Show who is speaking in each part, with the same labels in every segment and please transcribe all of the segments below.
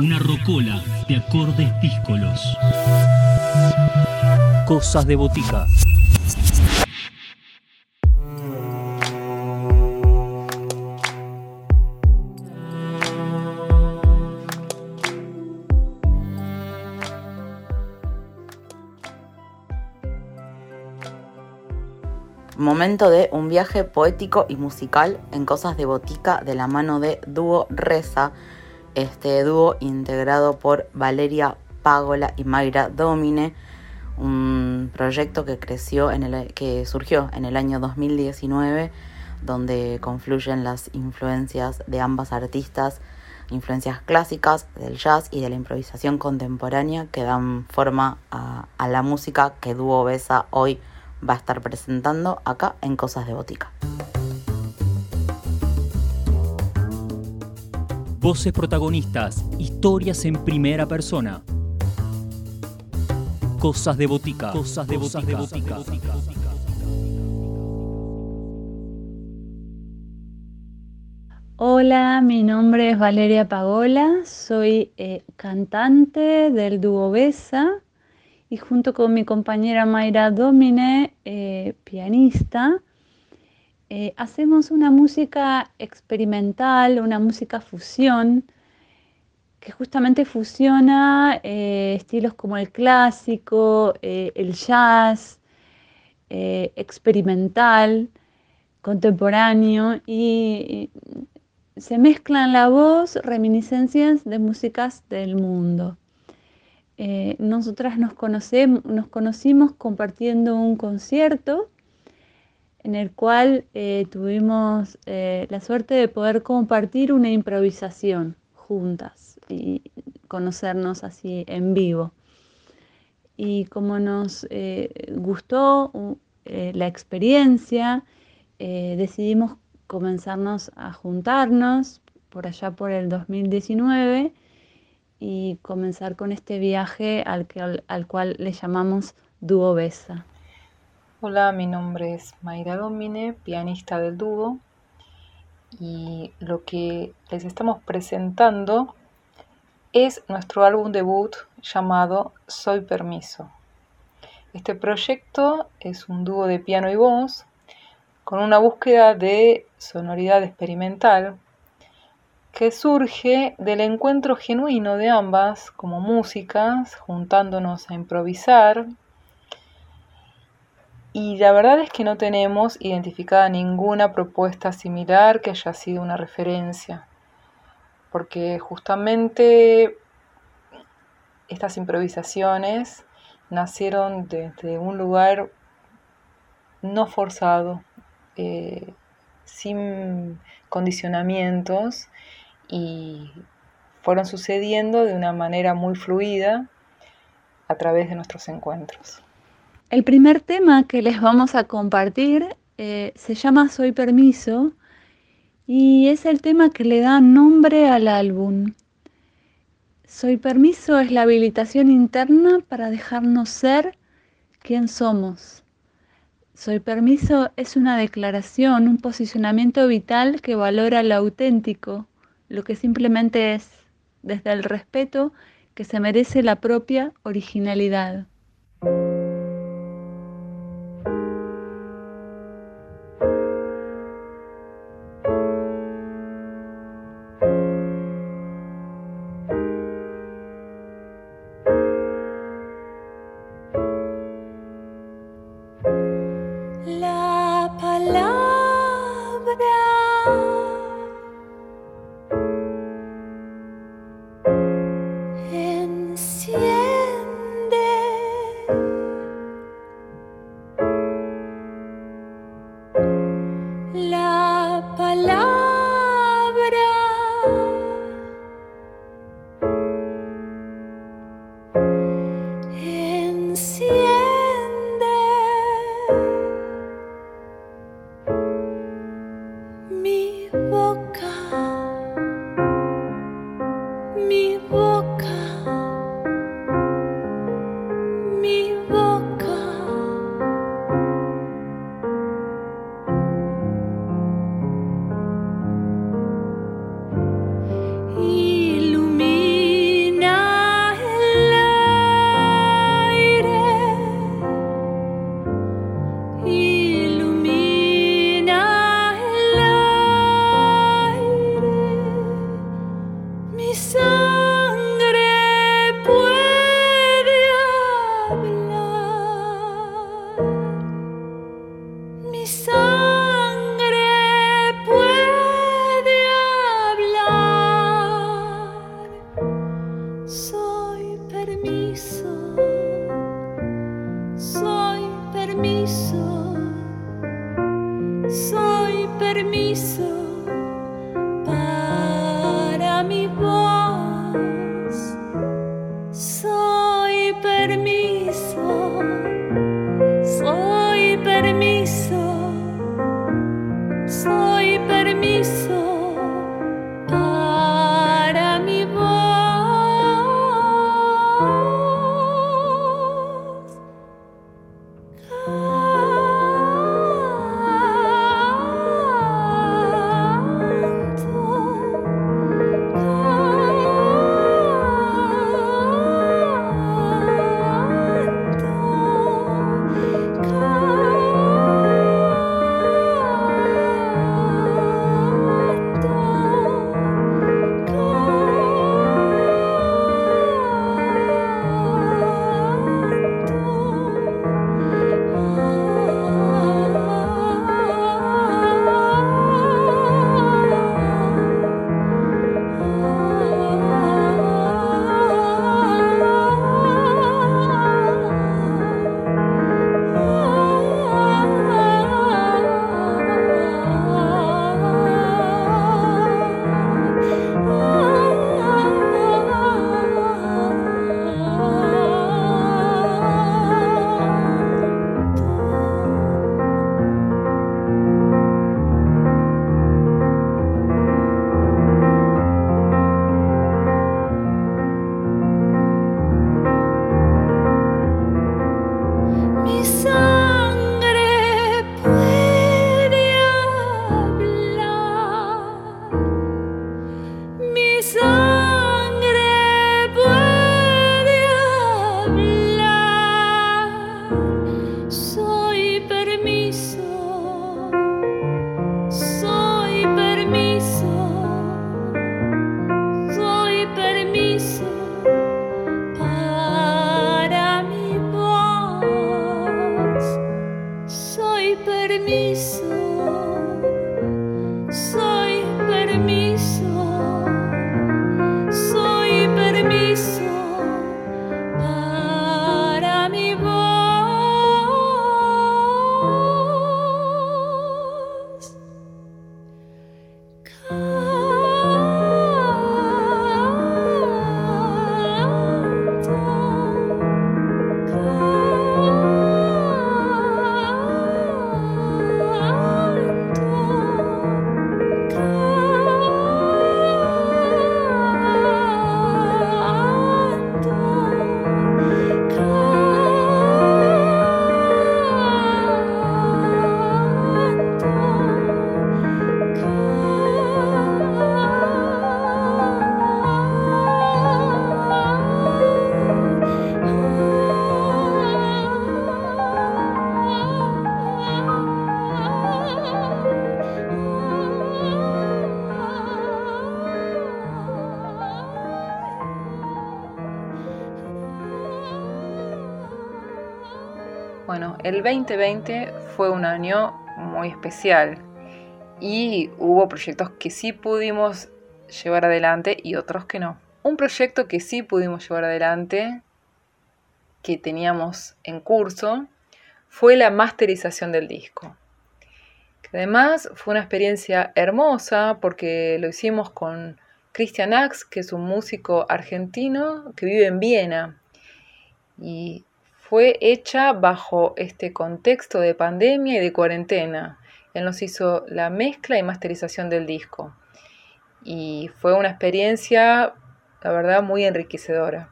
Speaker 1: Una rocola de acordes díscolos. Cosas de botica.
Speaker 2: Momento de un viaje poético y musical en Cosas de Botica de la mano de Dúo Reza, este dúo integrado por Valeria Pagola y Mayra Domine, un proyecto que creció en el que surgió en el año 2019 donde confluyen las influencias de ambas artistas, influencias clásicas del jazz y de la improvisación contemporánea que dan forma a, a la música que Dúo Besa hoy va a estar presentando acá en Cosas de Botica.
Speaker 1: Voces protagonistas, historias en primera persona. Cosas de botica. Cosas de botica.
Speaker 3: Hola, mi nombre es Valeria Pagola, soy eh, cantante del dúo Besa y junto con mi compañera Mayra Domine, eh, pianista, eh, hacemos una música experimental, una música fusión, que justamente fusiona eh, estilos como el clásico, el jazz, experimental, contemporáneo y se mezclan la voz reminiscencias de músicas del mundo. Eh, nosotras nos, nos conocimos compartiendo un concierto en el cual eh, tuvimos eh, la suerte de poder compartir una improvisación juntas y conocernos así en vivo. Y como nos gustó la experiencia, decidimos comenzarnos a juntarnos por allá por el 2019 y comenzar con este viaje al, que, al, cual le llamamos Dúo Besa.
Speaker 4: Hola, mi nombre es Mayra Domine, pianista del dúo, y lo que les estamos presentando es nuestro álbum debut llamado Soy Permiso. Este proyecto es un dúo de piano y voz con una búsqueda de sonoridad experimental que surge del encuentro genuino de ambas como músicas, juntándonos a improvisar. Y la verdad es que no tenemos identificada ninguna propuesta similar que haya sido una referencia, porque justamente estas improvisaciones nacieron desde un lugar no forzado, eh, sin condicionamientos y fueron sucediendo de una manera muy fluida a través de nuestros encuentros.
Speaker 3: El primer tema que les vamos a compartir eh, se llama Soy Permiso y es el tema que le da nombre al álbum. Soy Permiso es la habilitación interna para dejarnos ser quien somos. Soy Permiso es una declaración, un posicionamiento vital que valora lo auténtico, lo que simplemente es, desde el respeto que se merece la propia originalidad. mi sa permiso.
Speaker 4: El 2020 fue un año muy especial y hubo proyectos que sí pudimos llevar adelante y otros que no. Un proyecto que sí pudimos llevar adelante, que teníamos en curso, fue la masterización del disco. además fue una experiencia hermosa porque lo hicimos con Christian Ax, que es un músico argentino que vive en Viena. Y fue hecha bajo este contexto de pandemia y de cuarentena. Él nos hizo la mezcla y masterización del disco. Y fue una experiencia, la verdad, muy enriquecedora.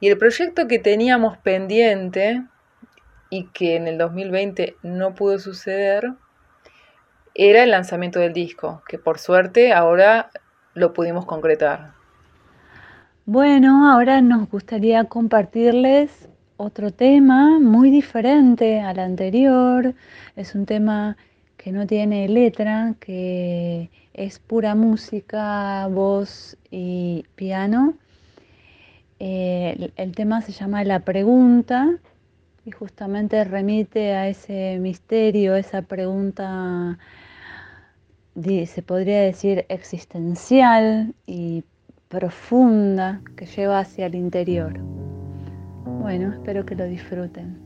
Speaker 4: Y el proyecto que teníamos pendiente y que en el 2020 no pudo suceder era el lanzamiento del disco, que por suerte ahora lo pudimos concretar.
Speaker 3: Bueno, ahora nos gustaría compartirles otro tema muy diferente al anterior. Es un tema que no tiene letra, que es pura música, voz y piano. Eh, el, tema se llama La Pregunta y justamente remite a ese misterio, esa pregunta, se podría decir, existencial y profunda que lleva hacia el interior. Bueno, espero que lo disfruten.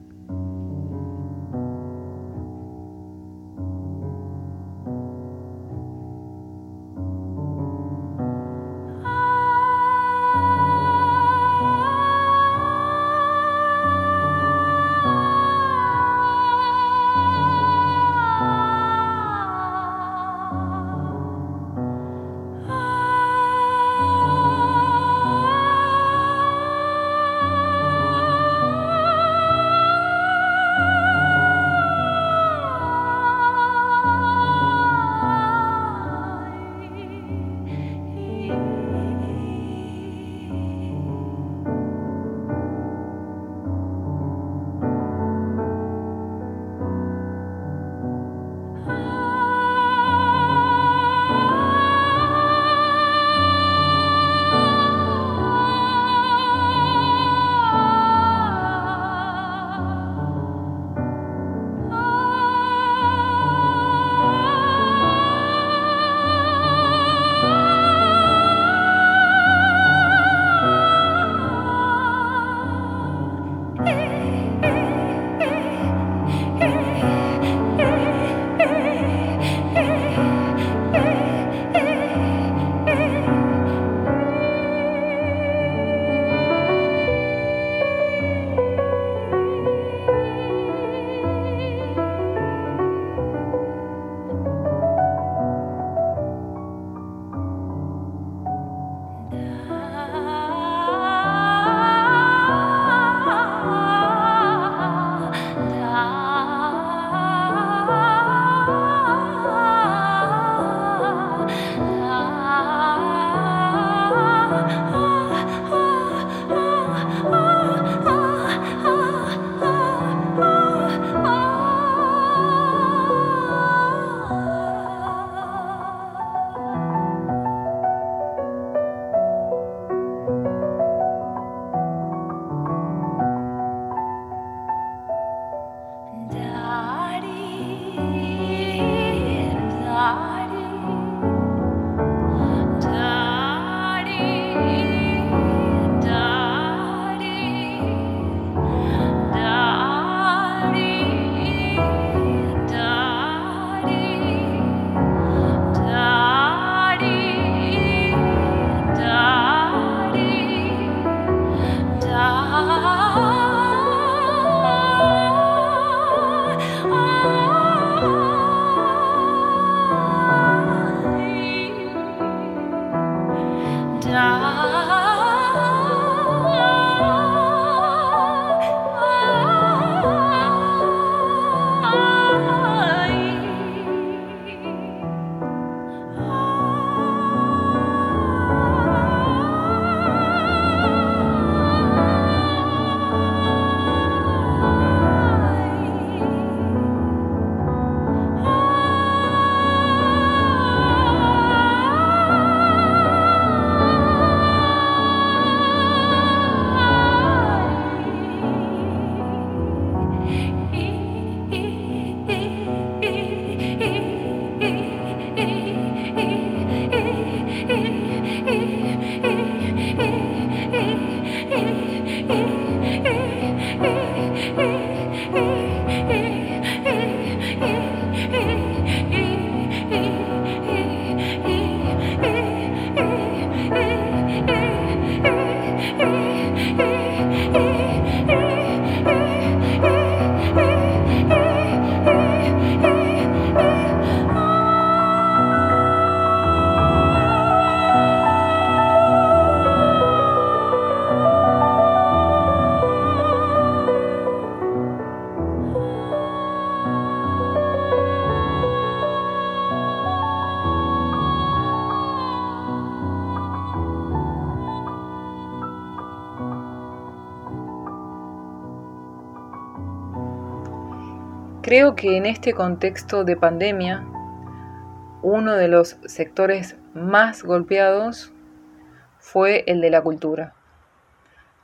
Speaker 3: Creo que en este contexto de pandemia, uno de los sectores más golpeados fue el de la cultura.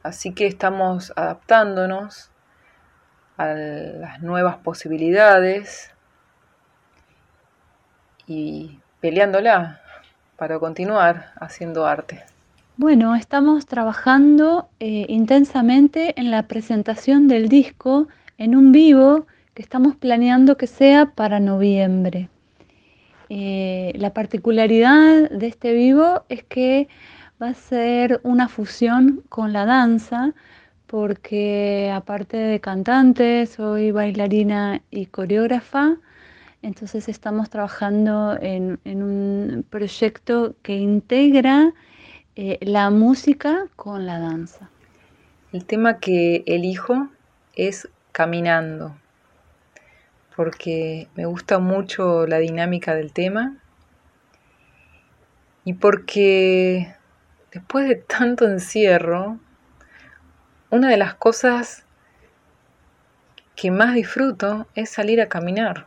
Speaker 3: Así que estamos adaptándonos a las nuevas posibilidades y peleándola para continuar haciendo arte.
Speaker 4: Bueno, estamos trabajando eh, intensamente en la presentación del disco en un vivo que estamos planeando que sea para noviembre. Eh, la particularidad de este vivo es que va a ser una fusión con la danza, porque aparte de cantante, soy bailarina y coreógrafa, entonces estamos trabajando en, un proyecto que integra eh, la música con la danza.
Speaker 3: El tema que elijo es caminando porque me gusta mucho la dinámica del tema y porque después de tanto encierro, una de las cosas que más disfruto es salir a caminar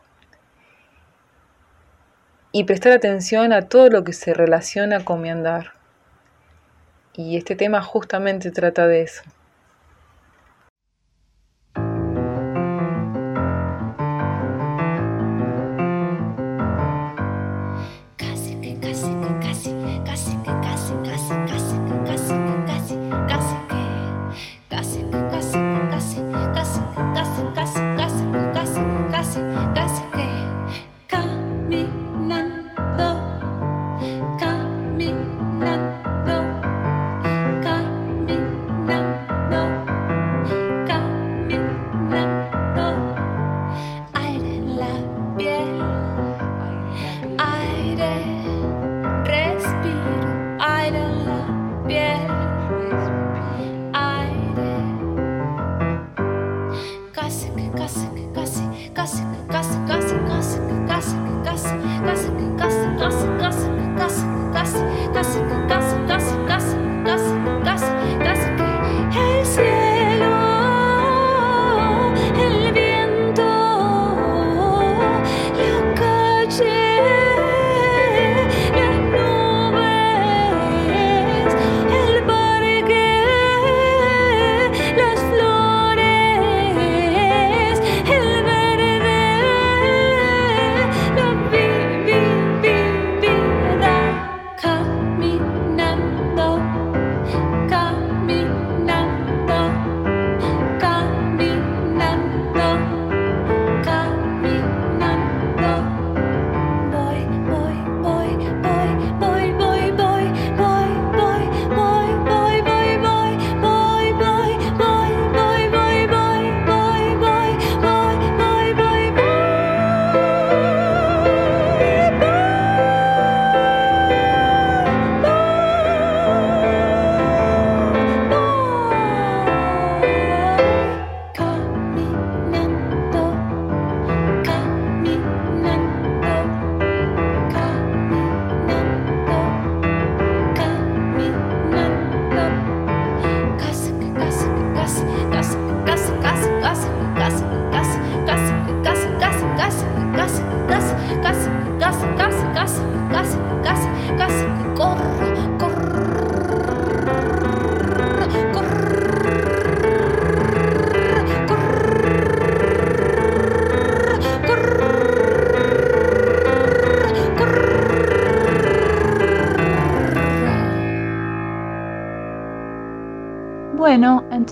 Speaker 3: y prestar atención a todo lo que se relaciona con mi andar. Y este tema justamente trata de eso.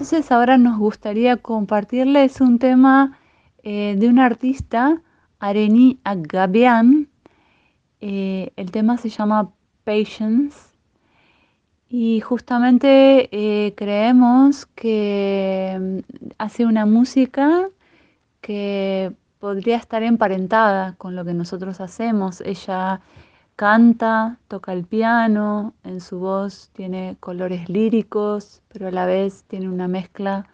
Speaker 4: Entonces ahora nos gustaría compartirles un tema eh, de un artista, Areni Agabian. Eh, el tema se llama Patience. Y justamente eh, creemos que mm, hace una música que podría estar emparentada con lo que nosotros hacemos. Ella canta, toca el piano, en su voz tiene colores líricos, pero a la vez tiene una mezcla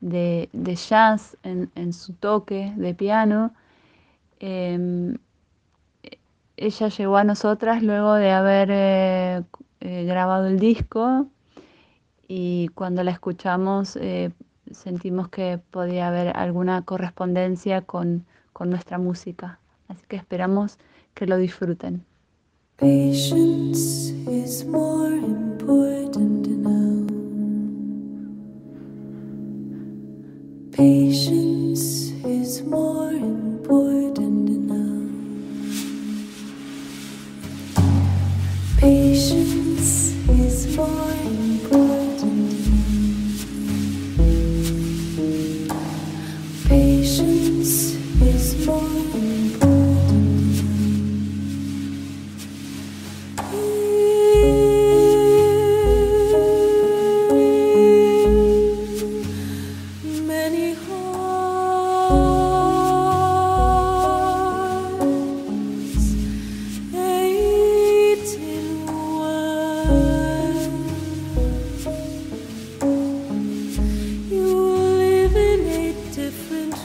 Speaker 4: de, jazz en, su toque de piano. Em, ella llegó a nosotras luego de haber eh, eh, grabado el disco y cuando la escuchamos eh, sentimos que podía haber alguna correspondencia con,
Speaker 3: con nuestra música. Así que esperamos que lo disfruten.
Speaker 5: Patience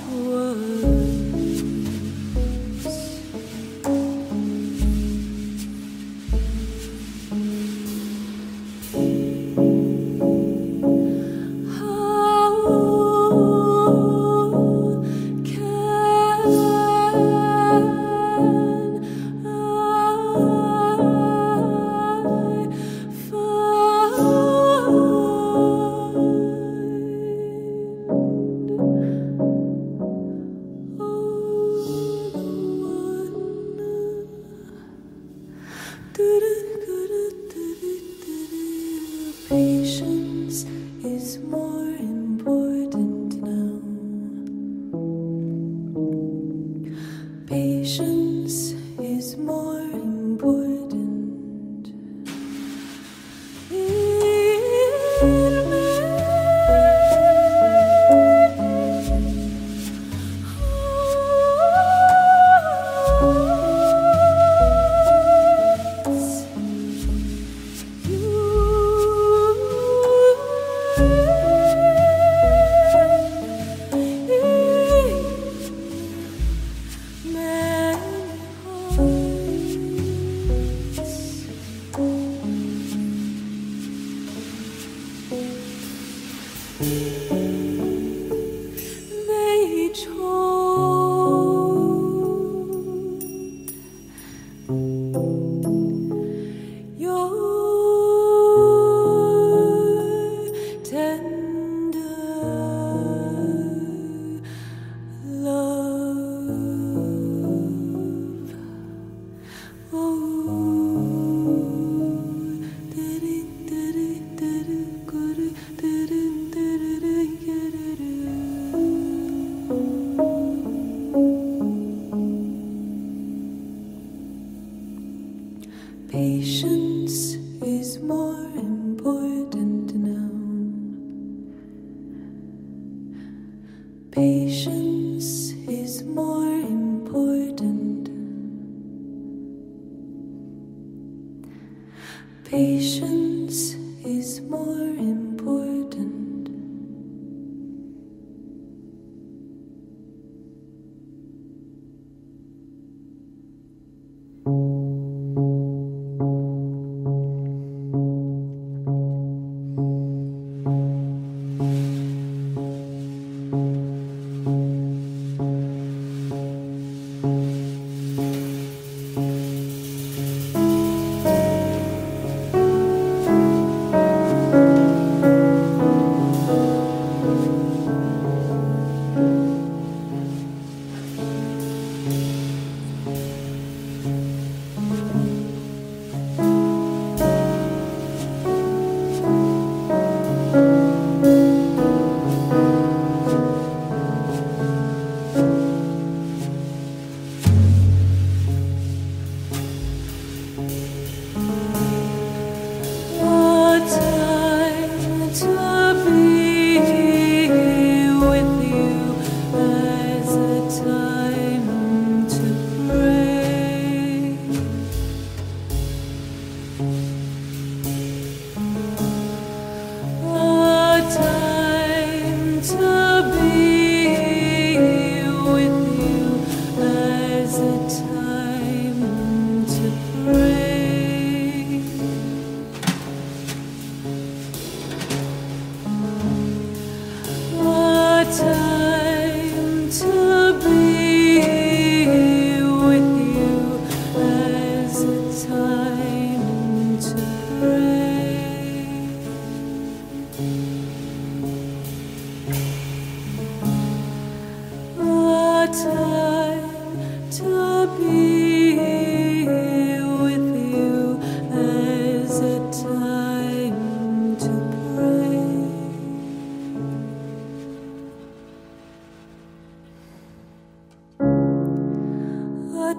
Speaker 5: words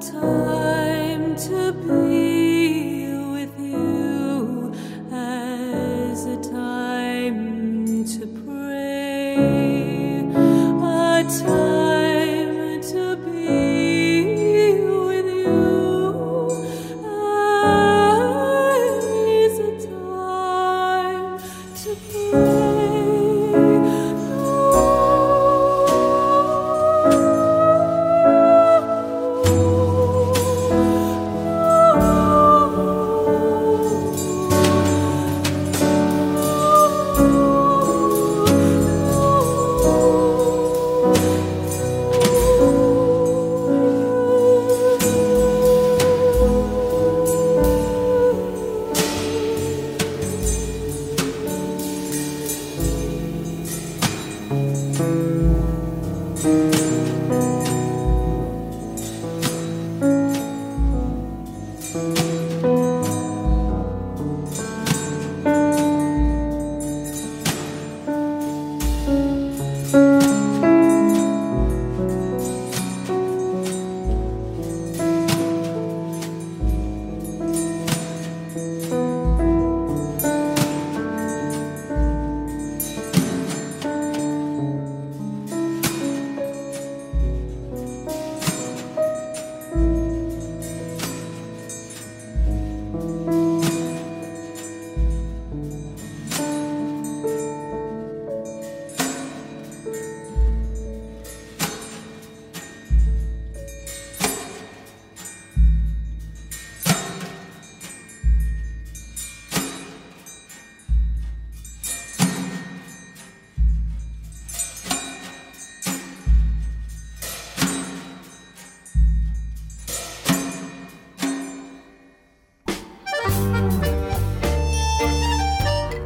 Speaker 5: time.